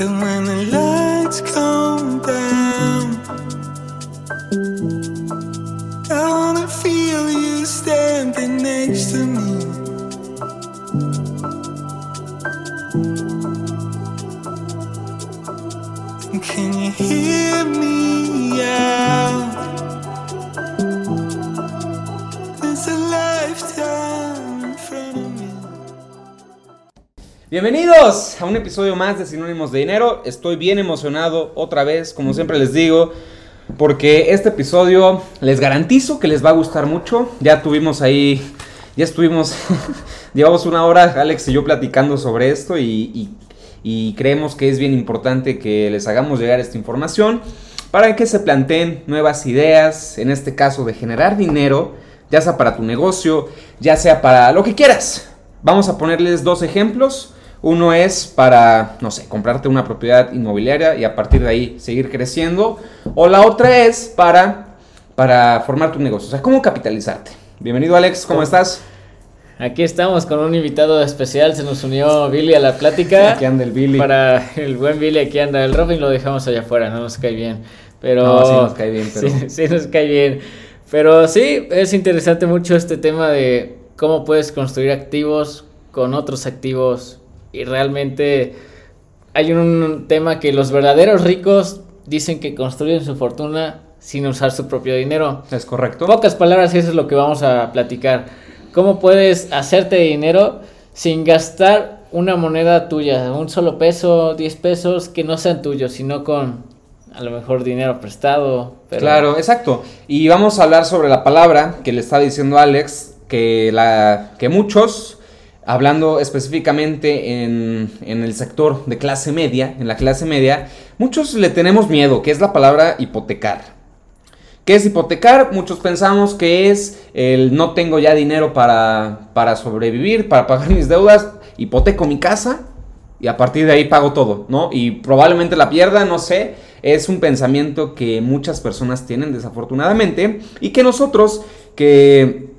And when the lights come down, I wanna feel you standing next to me. Can you hear me out? Bienvenidos a un episodio más de Sinónimos de Dinero. Estoy bien emocionado otra vez, como siempre les digo, porque este episodio les garantizo que les va a gustar mucho. Ya tuvimos ahí, ya estuvimos, llevamos una hora Alex y yo platicando sobre esto y, creemos que es bien importante que les hagamos llegar esta información para que se planteen nuevas ideas, en este caso de generar dinero, ya sea para tu negocio, ya sea para lo que quieras. Vamos a ponerles dos ejemplos. Uno es para, no sé, comprarte una propiedad inmobiliaria y a partir de ahí seguir creciendo. O la otra es para, para formar tu negocio. O sea, cómo capitalizarte. Bienvenido Alex, ¿cómo estás? Aquí estamos con un invitado especial, se nos unió Billy a la plática. Aquí anda el Billy. Para el buen Billy, aquí anda. El Robin lo dejamos allá afuera, no nos cae bien. Pero... No, sí nos cae bien, pero- Sí, sí nos cae bien. Pero sí, es interesante mucho este tema de cómo puedes construir activos con otros activos. Y realmente hay un tema que los verdaderos ricos dicen que construyen su fortuna sin usar su propio dinero. ¿Es correcto? En pocas palabras, eso es lo que vamos a platicar. ¿Cómo puedes hacerte dinero sin gastar una moneda tuya, un solo peso, 10 pesos que no sean tuyos, sino con a lo mejor dinero prestado? pero- Claro, exacto. Y vamos a hablar sobre la palabra que le estaba diciendo Alex, que, la, que muchos, hablando específicamente en, en el sector de clase media, en la clase media, muchos le tenemos miedo, que es la palabra hipotecar. ¿Qué es hipotecar? Muchos pensamos que es el no tengo ya dinero para, para sobrevivir, para pagar mis deudas, hipoteco mi casa y a partir de ahí pago todo, ¿no? Y probablemente la pierda, no sé. Es un pensamiento que muchas personas tienen desafortunadamente y que nosotros que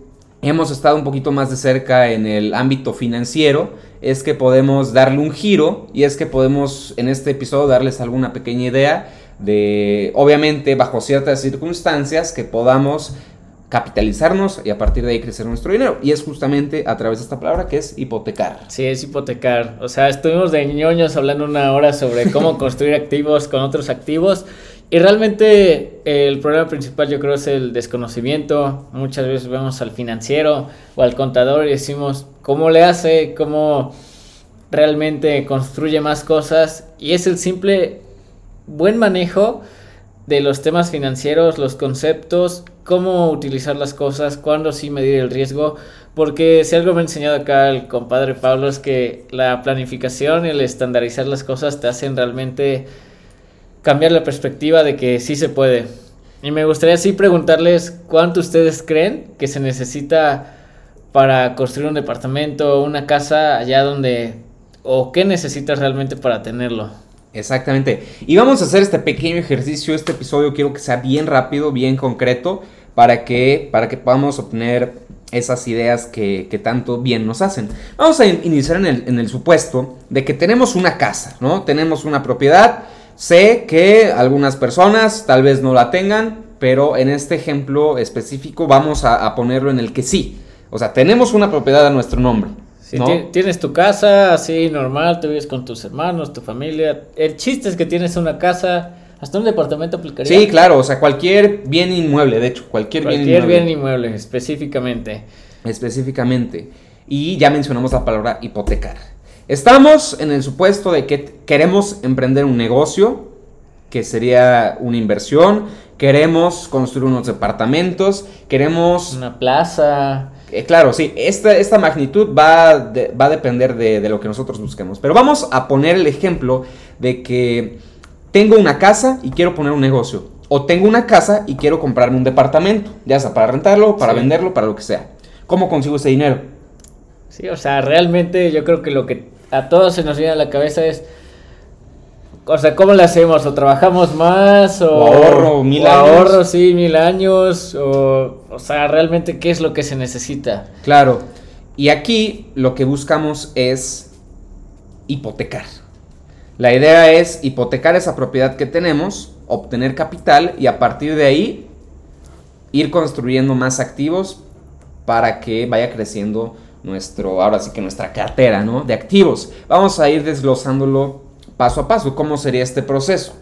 hemos estado un poquito más de cerca en el ámbito financiero es que podemos darle un giro y es que podemos en este episodio darles alguna pequeña idea de, obviamente, bajo ciertas circunstancias que podamos capitalizarnos y a partir de ahí crecer nuestro dinero. Y es justamente a través de esta palabra que es hipotecar. Sí, es hipotecar. O sea, estuvimos de ñoños hablando una hora sobre cómo construir activos con otros activos. Y realmente eh, el problema principal yo creo es el desconocimiento. Muchas veces vemos al financiero o al contador y decimos cómo le hace, cómo realmente construye más cosas. Y es el simple buen manejo de los temas financieros, los conceptos, cómo utilizar las cosas, cuándo sí medir el riesgo, porque si algo me ha enseñado acá el compadre Pablo es que la planificación y el estandarizar las cosas te hacen realmente cambiar la perspectiva de que sí se puede. Y me gustaría así preguntarles cuánto ustedes creen que se necesita para construir un departamento, una casa allá donde o qué necesitas realmente para tenerlo. Exactamente. Y vamos a hacer este pequeño ejercicio, este episodio quiero que sea bien rápido, bien concreto, para que, para que podamos obtener esas ideas que, que tanto bien nos hacen. Vamos a in- iniciar en el, en el supuesto de que tenemos una casa, ¿no? Tenemos una propiedad. Sé que algunas personas tal vez no la tengan, pero en este ejemplo específico vamos a, a ponerlo en el que sí. O sea, tenemos una propiedad a nuestro nombre. Si ¿no? ti- tienes tu casa así normal, te vives con tus hermanos, tu familia. El chiste es que tienes una casa, hasta un departamento aplicaría. Sí, claro, o sea, cualquier bien inmueble, de hecho, cualquier, bien Cualquier inmueble. bien inmueble, específicamente. específicamente. Y ya mencionamos la palabra hipotecar. Estamos en el supuesto de que queremos emprender un negocio, que sería una inversión, queremos construir unos departamentos, queremos... Una plaza. eh, claro, sí, esta, esta magnitud va, de- va a depender de, de lo que nosotros busquemos. Pero vamos a poner el ejemplo de que tengo una casa y quiero poner un negocio. O tengo una casa y quiero comprarme un departamento, ya sea para rentarlo, para Sí. venderlo, para lo que sea. ¿Cómo consigo ese dinero? Sí, o sea, realmente yo creo que lo que a todos se nos viene a la cabeza es o sea, ¿cómo le hacemos? ¿O trabajamos más? ¿O, O ahorro mil o años. ahorro, sí, mil años? O, o sea, realmente, ¿qué es lo que se necesita? Claro. Y aquí lo que buscamos es hipotecar. La idea es hipotecar esa propiedad que tenemos, obtener capital y a partir de ahí ir construyendo más activos para que vaya creciendo nuestro, ahora sí que nuestra cartera, ¿no? De activos. Vamos a ir desglosándolo paso a paso. ¿Cómo sería este proceso?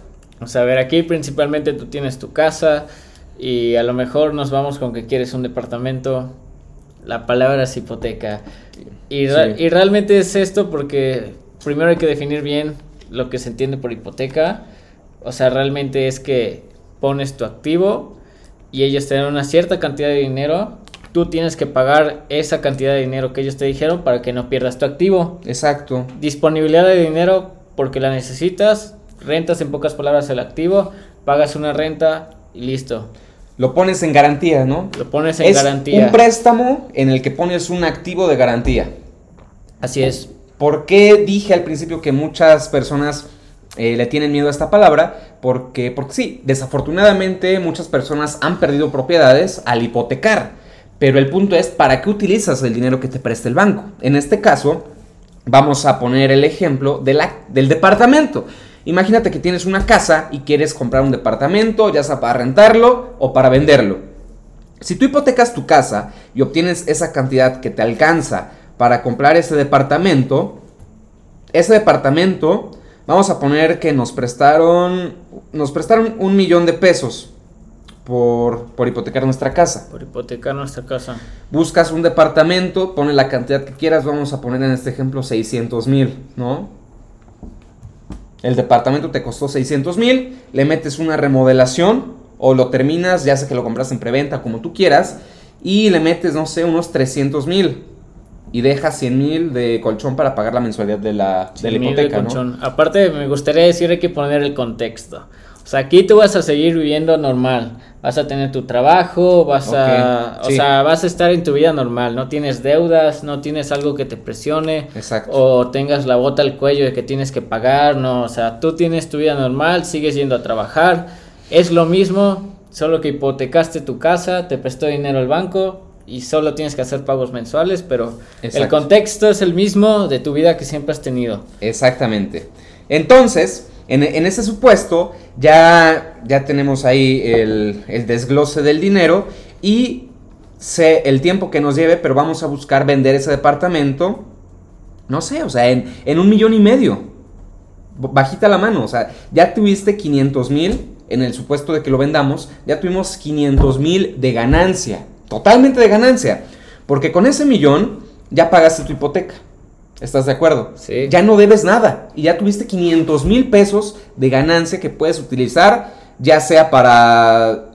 O sea, a ver, aquí principalmente tú tienes tu casa y a lo mejor nos vamos con que quieres un departamento. La palabra es hipoteca. Y, Sí. y realmente es esto porque primero hay que definir bien lo que se entiende por hipoteca. O sea, realmente es que pones tu activo y ellos te dan una cierta cantidad de dinero. Tú tienes que pagar esa cantidad de dinero que ellos te dijeron para que no pierdas tu activo Exacto. disponibilidad de dinero porque la necesitas, rentas en pocas palabras el activo, pagas una renta y listo. Lo pones en garantía, ¿no? Lo pones en es garantía. un préstamo en el que pones un activo de garantía. Así es. ¿Por qué dije al principio que muchas personas eh, le tienen miedo a esta palabra? Porque, porque sí, desafortunadamente muchas personas han perdido propiedades al hipotecar. Pero el punto es, ¿para qué utilizas el dinero que te presta el banco? En este caso, vamos a poner el ejemplo de la- del departamento. Imagínate que tienes una casa y quieres comprar un departamento, ya sea para rentarlo o para venderlo. Si tú hipotecas tu casa y obtienes esa cantidad que te alcanza para comprar ese departamento, ese departamento, vamos a poner que nos prestaron, nos prestaron un millón de pesos por, por hipotecar nuestra casa. Por hipotecar nuestra casa. Buscas un departamento, pone la cantidad que quieras, vamos a poner en este ejemplo 600 mil, ¿no? El departamento te costó 600 mil, le metes una remodelación o lo terminas, ya sea que lo compras en preventa, como tú quieras, y le metes, no sé, unos 300 mil y dejas 100 mil de colchón para pagar la mensualidad de la, de la de hipoteca, ¿no? colchón. Aparte, me gustaría decir, hay que poner el contexto. O sea, aquí tú vas a seguir viviendo normal. Vas a tener tu trabajo, vas a... O sí. sea, vas a estar en tu vida normal. No tienes deudas, no tienes algo que te presione. Exacto. O tengas la bota al cuello de que tienes que pagar. No, o sea, tú tienes tu vida normal, sigues yendo a trabajar. Es lo mismo, solo que hipotecaste tu casa, te prestó dinero el banco y solo tienes que hacer pagos mensuales, pero el contexto es el mismo de tu vida que siempre has tenido. Exactamente. Entonces, en, ese supuesto, ya, ya tenemos ahí el, el desglose del dinero y sé el tiempo que nos lleve, pero vamos a buscar vender ese departamento, no sé, o sea, en, en un millón y medio. Bajita la mano, o sea, ya tuviste 500 mil en el supuesto de que lo vendamos, ya tuvimos 500 mil de ganancia, totalmente de ganancia, porque con ese millón ya pagaste tu hipoteca. ¿Estás de acuerdo? Sí. Ya no debes nada y ya tuviste 500 mil pesos de ganancia que puedes utilizar, ya sea para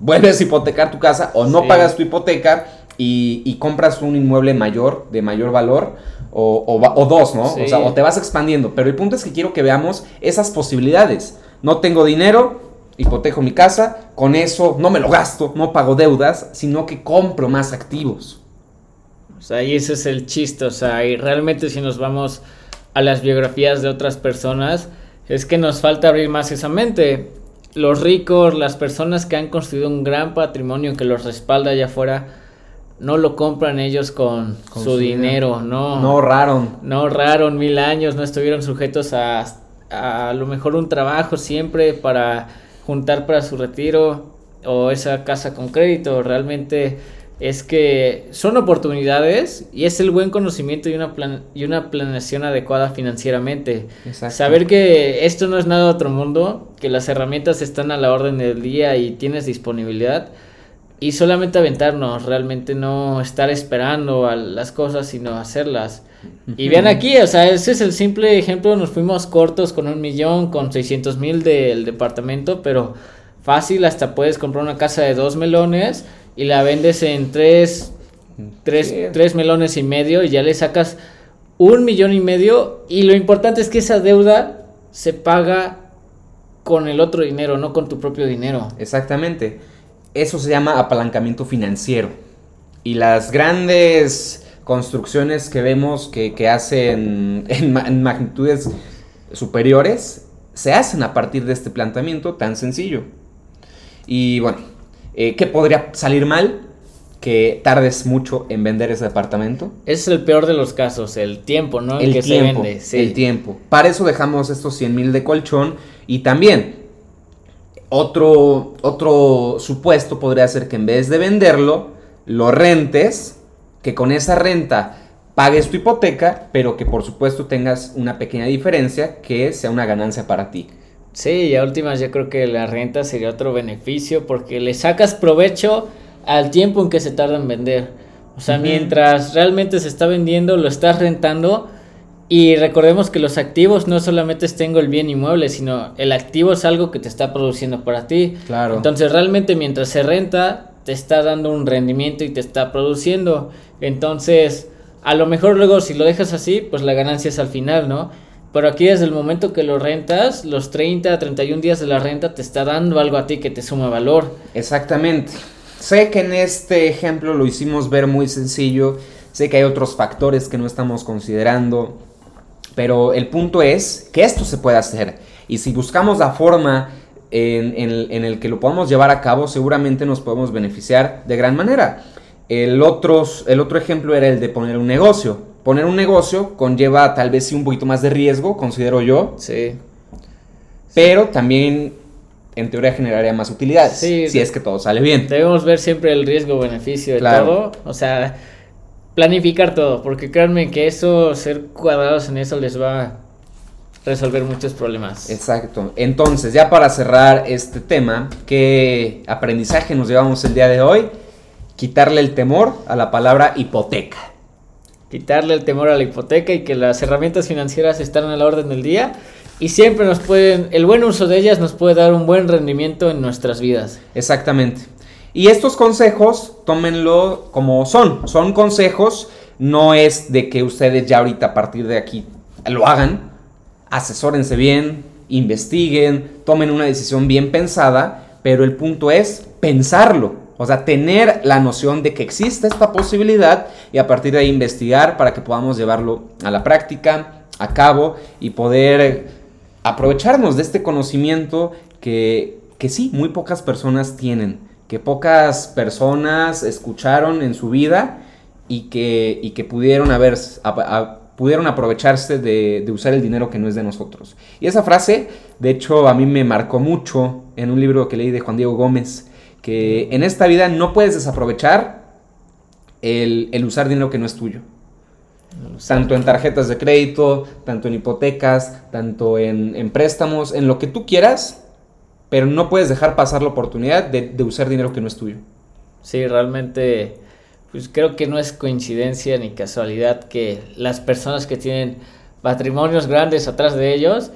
vuelves a hipotecar tu casa o no Sí. pagas tu hipoteca y, y compras un inmueble mayor, de mayor valor, o, o va- o dos, ¿no? Sí. O sea, o te vas expandiendo. Pero el punto es que quiero que veamos esas posibilidades. No tengo dinero, hipoteco mi casa, con eso no me lo gasto, no pago deudas, sino que compro más activos. O sea, y ese es el chiste, o sea, y realmente si nos vamos a las biografías de otras personas, es que nos falta abrir más esa mente. Los ricos, las personas que han construido un gran patrimonio que los respalda allá afuera, no lo compran ellos con, Con su, su dinero, no. No ahorraron. No ahorraron mil años, no estuvieron sujetos a, a, a lo mejor un trabajo siempre para juntar para su retiro o esa casa con crédito. Realmente es que son oportunidades y es el buen conocimiento y una, plan- y una planeación adecuada financieramente. Exacto. Saber que esto no es nada de otro mundo, que las herramientas están a la orden del día y tienes disponibilidad. Y solamente aventarnos, realmente no estar esperando a las cosas, sino hacerlas. Y vean aquí, o sea, ese es el simple ejemplo, nos fuimos cortos con un millón, con 600 mil del departamento, pero fácil, hasta puedes comprar una casa de dos melones y la vendes en tres, tres, Sí. tres melones y medio y ya le sacas un millón y medio y lo importante es que esa deuda se paga con el otro dinero, no con tu propio dinero. Exactamente. Eso se llama apalancamiento financiero. Y las grandes construcciones que vemos que, que hacen en magnitudes superiores se hacen a partir de este planteamiento tan sencillo. Y bueno, eh, ¿qué podría salir mal? Que tardes mucho en vender ese departamento. Es el peor de los casos, el tiempo, ¿no? El que tiempo, se vende. sí. el tiempo. Para eso dejamos estos 100 mil de colchón y también otro, otro supuesto podría ser que en vez de venderlo, lo rentes, que con esa renta pagues tu hipoteca, pero que por supuesto tengas una pequeña diferencia que sea una ganancia para ti. Sí, y a últimas yo creo que la renta sería otro beneficio porque le sacas provecho al tiempo en que se tarda en vender. O sea, mientras realmente se está vendiendo, lo estás rentando. Y recordemos que los activos no solamente es tengo el bien inmueble, sino el activo es algo que te está produciendo para ti. Claro. Entonces realmente mientras se renta, te está dando un rendimiento y te está produciendo. Entonces, a lo mejor luego si lo dejas así, pues la ganancia es al final, ¿no? Pero aquí desde el momento que lo rentas, los 30, 31 días de la renta te está dando algo a ti que te suma valor. Exactamente. Sé que en este ejemplo lo hicimos ver muy sencillo, sé que hay otros factores que no estamos considerando, pero el punto es que esto se puede hacer. Y si buscamos la forma en, en- en el que lo podamos llevar a cabo, seguramente nos podemos beneficiar de gran manera. El otro, el otro ejemplo era el de poner un negocio. Poner un negocio conlleva tal vez sí un poquito más de riesgo, considero yo, Sí. pero también en teoría generaría más utilidades, Sí, si es que todo sale bien. Debemos ver siempre el riesgo-beneficio de Claro. todo. O sea, planificar todo. Porque créanme que eso, ser cuadrados en eso les va a resolver muchos problemas. Exacto. Entonces, ya para cerrar este tema, ¿qué aprendizaje nos llevamos el día de hoy? Quitarle el temor a la palabra hipoteca. Quitarle el temor a la hipoteca y que las herramientas financieras están a la orden del día y siempre nos pueden, el buen uso de ellas nos puede dar un buen rendimiento en nuestras vidas. Exactamente. Y estos consejos, tómenlo como son. Son consejos, no es de que ustedes ya ahorita a partir de aquí lo hagan. Asesórense bien, investiguen, tomen una decisión bien pensada, pero el punto es pensarlo. O sea, tener la noción de que existe esta posibilidad y a partir de ahí investigar para que podamos llevarlo a la práctica, a cabo y poder aprovecharnos de este conocimiento que, que sí, muy pocas personas tienen, que pocas personas escucharon en su vida y que, y que pudieron, haber, pudieron aprovecharse de, de usar el dinero que no es de nosotros. Y esa frase, de hecho, a mí me marcó mucho en un libro que leí de Juan Diego Gómez, que en esta vida no puedes desaprovechar el, el usar dinero que no es tuyo tanto en tarjetas de crédito, tanto en hipotecas, tanto en, en préstamos, en lo que tú quieras, pero no puedes dejar pasar la oportunidad de, de usar dinero que no es tuyo. Sí, realmente, pues creo que no es coincidencia ni casualidad que las personas que tienen patrimonios grandes atrás de ellos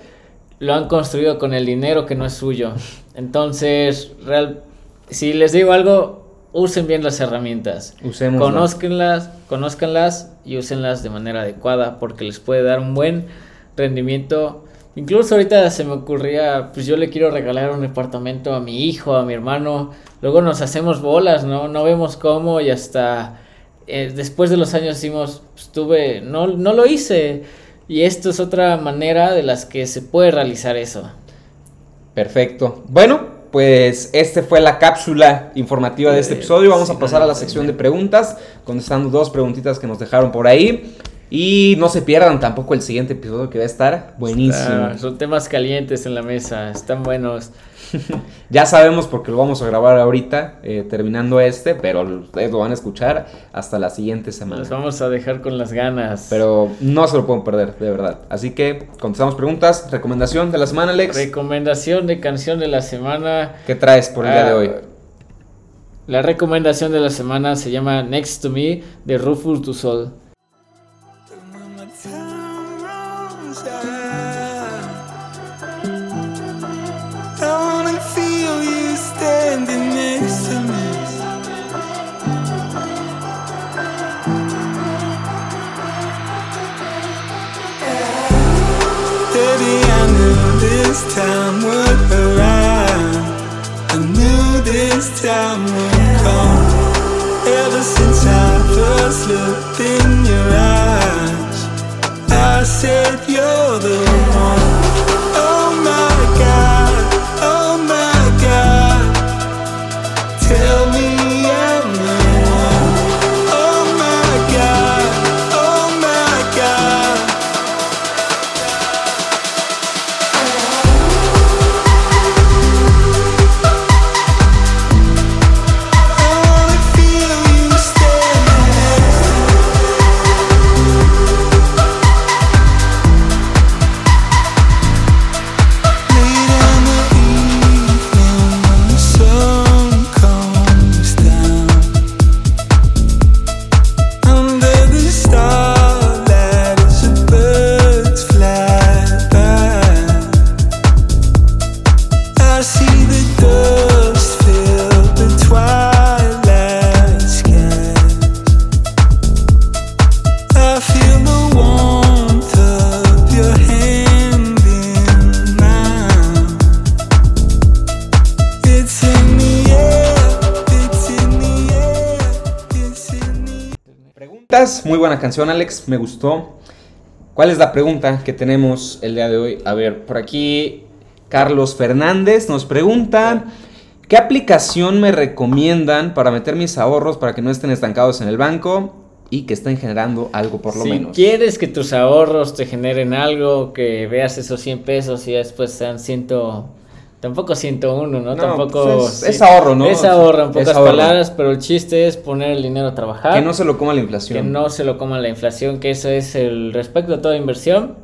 lo han construido con el dinero que no es suyo. Entonces, real, si les digo algo, usen bien las herramientas. Usémoslas. Conózcanlas, conózcanlas y úsenlas de manera adecuada porque les puede dar un buen rendimiento. Incluso ahorita se me ocurría, pues yo le quiero regalar un departamento a mi hijo, a mi hermano. Luego nos hacemos bolas, ¿no? No vemos cómo y hasta eh, después de los años decimos, pues tuve, no, no lo hice. Y esto es otra manera de las que se puede realizar eso. Perfecto. Bueno, pues este fue la cápsula informativa de este Eh, episodio. Vamos a pasar a la sección de preguntas, contestando dos preguntitas que nos dejaron por ahí. Y no se pierdan tampoco el siguiente episodio que va a estar buenísimo. Son temas calientes en la mesa, están buenos. Ya sabemos porque lo vamos a grabar ahorita, eh, terminando este, pero ustedes lo van a escuchar hasta la siguiente semana. Nos vamos a dejar con las ganas. Pero no se lo pueden perder, de verdad. Así que contestamos preguntas. Recomendación de la semana, Alex. Recomendación de canción de la semana. ¿Qué traes por el día de Ah, hoy? La recomendación de la semana se llama Next to Me de Rufus Du this time would come. Ever since I first looked in your eyes, I said you're the one. Muy buena canción Alex, me gustó. ¿Cuál es la pregunta que tenemos el día de hoy? A ver, por aquí Carlos Fernández nos pregunta, ¿qué aplicación me recomiendan para meter mis ahorros para que no estén estancados en el banco y que estén generando algo por lo si menos? quieres que tus ahorros te generen algo, que veas esos 100 pesos y después sean 100, tampoco 101, ¿no? No, tampoco... pues es- es ahorro, ¿no? Es ahorro, en pocas ahorro. palabras, pero el chiste es poner el dinero a trabajar. Que no se lo coma la que inflación. no se lo coma la inflación, que eso es el respecto a toda inversión.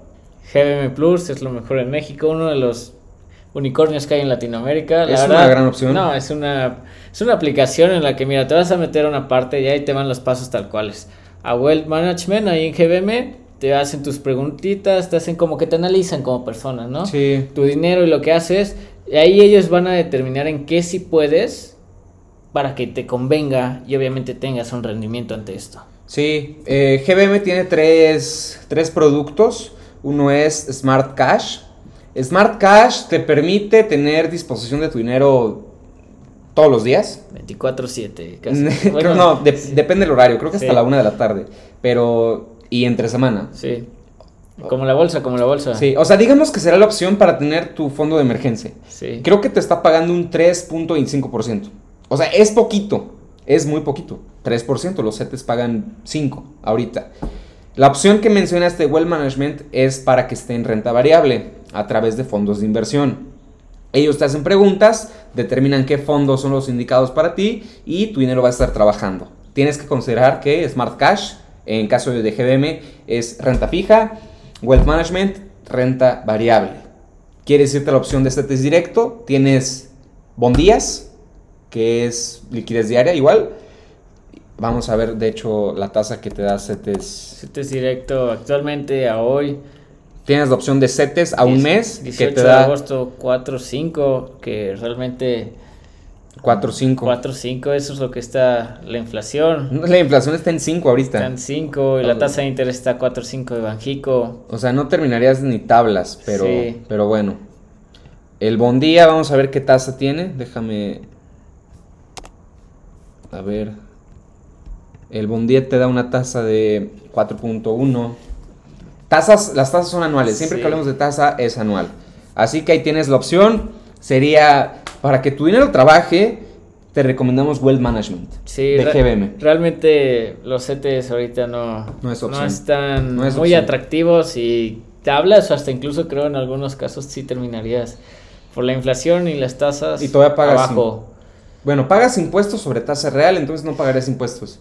GBM Plus es lo mejor en México, uno de los unicornios que hay en Latinoamérica. La Es verdad, una gran opción. No, es una, es una aplicación en la que, mira, te vas a meter a una parte y ahí te van los pasos tal cuales. A Wealth Management, ahí en GBM, te hacen tus preguntitas, te hacen como que te analizan como persona, ¿no? Sí. Tu dinero y lo que haces. Y ahí ellos van a determinar en qué sí puedes para que te convenga y obviamente tengas un rendimiento ante esto. Sí, eh, GBM tiene tres, tres productos. Uno es Smart Cash. Smart Cash te permite tener disposición de tu dinero todos los días. 24-7. Creo- casi. Bueno, no, de- sí. depende del horario, creo que hasta Sí. la una de la tarde. Pero, y entre semana. Sí. Como la bolsa, como la bolsa. Sí, o sea, digamos que será la opción para tener tu fondo de emergencia. Sí. Creo que te está pagando un 3.25%. O sea, es poquito, es muy poquito. 3%, los CETES pagan 5 ahorita. La opción que mencionaste de Well Management es para que esté en renta variable a través de fondos de inversión. Ellos te hacen preguntas, determinan qué fondos son los indicados para ti y tu dinero va a estar trabajando. Tienes que considerar que Smart Cash, en caso de GBM, es renta fija, Wealth Management, renta variable. Quieres irte a la opción de CETES directo, tienes bondías, que es liquidez diaria igual. Vamos a ver, de hecho, la tasa que te da CETES. Si te es directo actualmente a hoy. Tienes la opción de CETES a un mes, que 18 te de da agosto 4-5, que realmente 4 5. 4-5, eso es lo que está la inflación. La inflación está en 5 ahorita. Están 5 y la tasa de interés está 4-5 de Banjico. O sea, no terminarías ni tablas, pero, Sí. pero bueno. El bondía, vamos a ver qué tasa tiene. Déjame. A ver. El bondía te da una tasa de 4.1. Tasas, las tasas son anuales. Siempre Sí. que hablemos de tasa es anual. Así que ahí tienes la opción. Sería para que tu dinero trabaje, te recomendamos Wealth Management Sí, de GBM. Realmente los CETES ahorita no, No es opción. están No es muy atractivos y tablas o hasta incluso creo en algunos casos sí terminarías por la inflación y las tasas Y todavía pagas abajo. Bueno, pagas impuestos sobre tasa real, entonces no pagarías impuestos.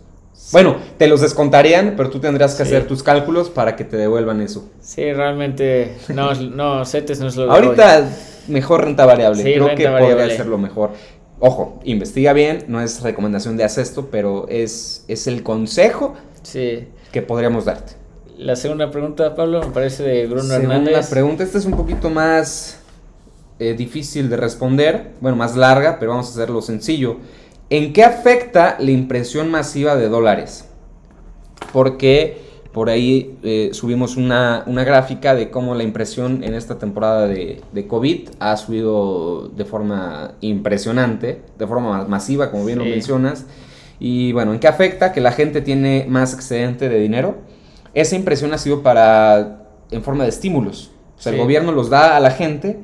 Bueno, te los descontarían, pero tú tendrías que Sí. hacer tus cálculos para que te devuelvan eso. Sí, realmente no, no CETES no es lo de Ahorita mejor renta variable, Sí, creo renta que podría variable. ser lo mejor. Ojo, investiga bien, no es recomendación de haz esto, pero es, es el consejo. Sí. que podríamos darte. La segunda pregunta, Pablo, me parece de Bruno Segunda Hernández. pregunta, esta es un poquito más eh, difícil de responder, bueno, más larga, pero vamos a hacerlo sencillo. ¿En qué afecta la impresión masiva de dólares? Porque por ahí eh, subimos una, una gráfica de cómo la impresión en esta temporada de, de COVID ha subido de forma impresionante, de forma ma- masiva, como bien lo mencionas. Y bueno, ¿en qué afecta? Que la gente tiene más excedente de dinero. Esa impresión ha sido para en forma de estímulos. O sea, el gobierno los da a la gente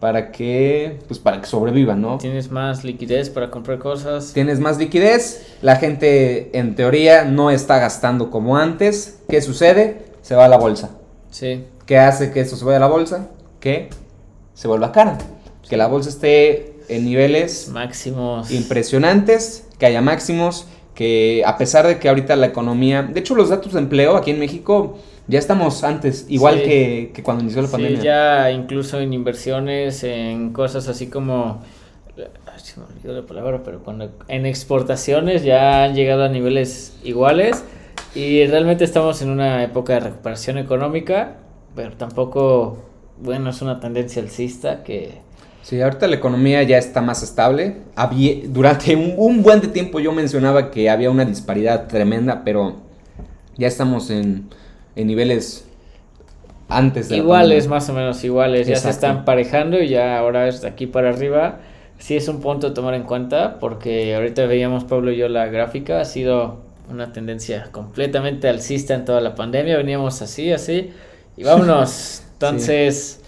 para que pues para que sobrevivan, ¿no? Tienes más liquidez para comprar cosas. Tienes más liquidez, la gente en teoría no está gastando como antes. ¿Qué sucede? Se va a la bolsa. Sí. ¿Qué hace que esto se vaya a la bolsa? Que se vuelva cara. Que la bolsa esté en niveles Máximos. impresionantes, que haya máximos, que a pesar de que ahorita la economía, de hecho los datos de empleo aquí en México ya estamos antes, igual Sí. que, que cuando inició la Sí, pandemia. ya incluso en inversiones, en cosas así como. se me olvidó la palabra, pero cuando. En exportaciones ya han llegado a niveles iguales. Y realmente estamos en una época de recuperación económica. Pero tampoco. Bueno, es una tendencia alcista que. Sí, ahorita la economía ya está más estable. Había, durante un, un buen de tiempo yo mencionaba que había una disparidad tremenda, pero ya estamos en, en niveles antes de Iguales, más o menos iguales. Ya se Exacto. están parejando y ya ahora es de aquí para arriba. Sí es un punto a tomar en cuenta porque ahorita veíamos Pablo y yo la gráfica. Ha sido una tendencia completamente alcista en toda la pandemia. Veníamos así, así. Y vámonos. Entonces, sí,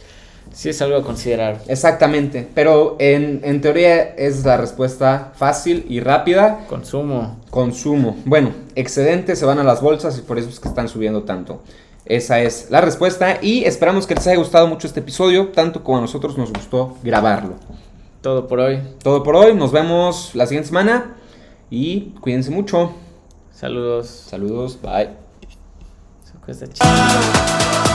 es algo a considerar. Exactamente. Pero en, en teoría es la respuesta fácil y rápida. Consumo. Consumo. Bueno, excedentes se van a las bolsas y por eso es que están subiendo tanto. Esa es la respuesta y esperamos que les haya gustado mucho este episodio, tanto como a nosotros nos gustó grabarlo. Todo por hoy. Todo por hoy, nos vemos la siguiente semana y cuídense mucho. Saludos. Saludos, bye. Se cuesta chido.